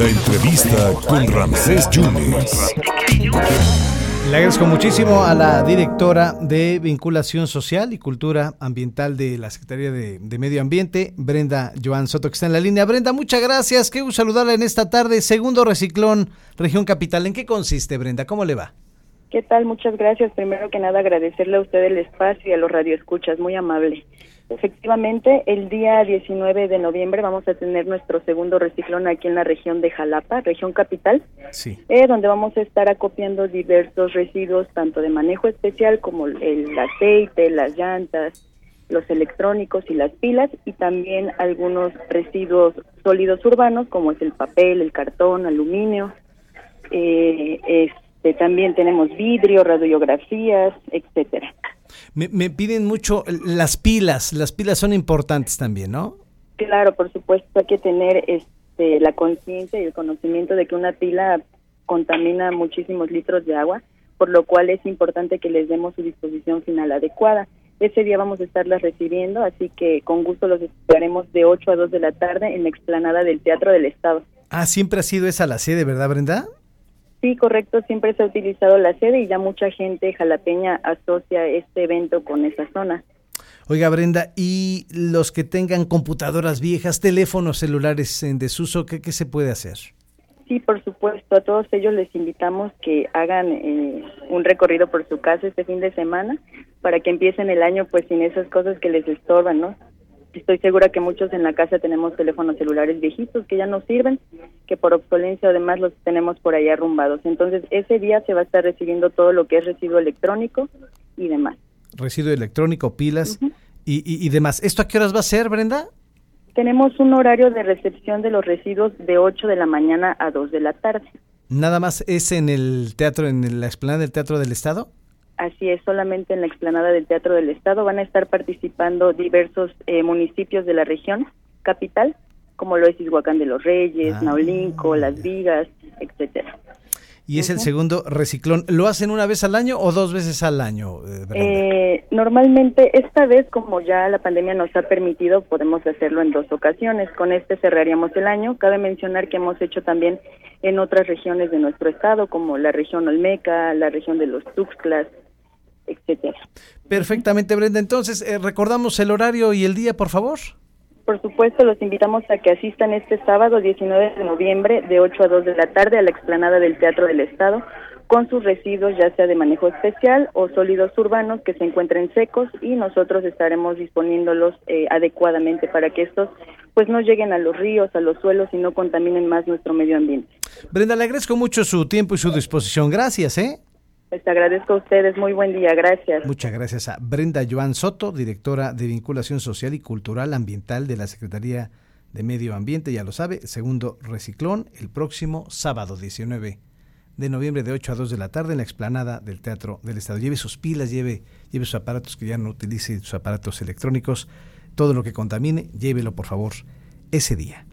La entrevista con Ramsés Yunes. Le agradezco muchísimo a la directora de Vinculación Social y Cultura Ambiental de la Secretaría de, Medio Ambiente, Brenda Joan Soto, que está en la línea. Brenda, muchas gracias. Qué gusto saludarla en esta tarde. Segundo Reciclón, Región Capital. ¿En qué consiste, Brenda? ¿Cómo le va? ¿Qué tal? Muchas gracias. Primero que nada, agradecerle a usted el espacio y a los radioescuchas. Muy amable. Efectivamente, el día 19 de noviembre vamos a tener nuestro segundo reciclón aquí en la región de Jalapa, región capital, sí. eh, donde vamos a estar acopiando diversos residuos, tanto de manejo especial como el aceite, las llantas, los electrónicos y las pilas, y también algunos residuos sólidos urbanos, como es el papel, el cartón, aluminio. Eh, este, también tenemos vidrio, radiografías, etcétera. Me, piden mucho las pilas, las pilas son importantes también, ¿no? Claro, por supuesto, hay que tener este, la conciencia y el conocimiento de que una pila contamina muchísimos litros de agua, por lo cual es importante que les demos su disposición final adecuada. Ese día vamos a estarlas recibiendo, así que con gusto los esperaremos de 8 a 2 de la tarde en la explanada del Teatro del Estado. Ah, siempre ha sido esa la sede, ¿verdad, Brenda? Sí, correcto, siempre se ha utilizado la sede y ya mucha gente jalapeña asocia este evento con esa zona. Oiga, Brenda, ¿y los que tengan computadoras viejas, teléfonos celulares en desuso, qué, qué se puede hacer? Sí, por supuesto, a todos ellos les invitamos que hagan eh, un recorrido por su casa este fin de semana para que empiecen el año pues sin esas cosas que les estorban, ¿no? Estoy segura que muchos en la casa tenemos teléfonos celulares viejitos que ya no sirven, que por obsolencia además los tenemos por ahí arrumbados. Entonces, ese día se va a estar recibiendo todo lo que es residuo electrónico y demás. Residuo electrónico, pilas y, y, demás. ¿Esto a qué horas va a ser, Brenda? Tenemos un horario de recepción de los residuos de 8 de la mañana a 2 de la tarde. ¿Nada más es en el teatro, en la explanada del Teatro del Estado? Así es, solamente en la explanada del Teatro del Estado van a estar participando diversos eh, municipios de la región capital, como lo es Izhuacán de los Reyes, ah. Naulinco, Las Vigas, etcétera. Y es el segundo reciclón. ¿Lo hacen una vez al año o dos veces al año? Eh, eh, normalmente, esta vez, como ya la pandemia nos ha permitido, podemos hacerlo en dos ocasiones. Con este cerraríamos el año. Cabe mencionar que hemos hecho también en otras regiones de nuestro estado, como la región Olmeca, la región de los Tuxtlas, etcétera. Perfectamente, Brenda. Entonces, eh, recordamos el horario y el día, por favor. Por supuesto, los invitamos a que asistan este sábado 19 de noviembre de 8 a 2 de la tarde a la explanada del Teatro del Estado con sus residuos ya sea de manejo especial o sólidos urbanos que se encuentren secos y nosotros estaremos disponiéndolos eh, adecuadamente para que estos pues no lleguen a los ríos, a los suelos y no contaminen más nuestro medio ambiente. Brenda, le agradezco mucho su tiempo y su disposición. Gracias, ¿eh? Les agradezco a ustedes. Muy buen día. Gracias. Muchas gracias a Brenda Joan Soto, directora de Vinculación Social y Cultural Ambiental de la Secretaría de Medio Ambiente. Ya lo sabe, segundo reciclón el próximo sábado 19 de noviembre de 8 a 2 de la tarde en la explanada del Teatro del Estado. Lleve sus pilas, lleve, lleve sus aparatos que ya no utilice, sus aparatos electrónicos, todo lo que contamine, llévelo por favor ese día.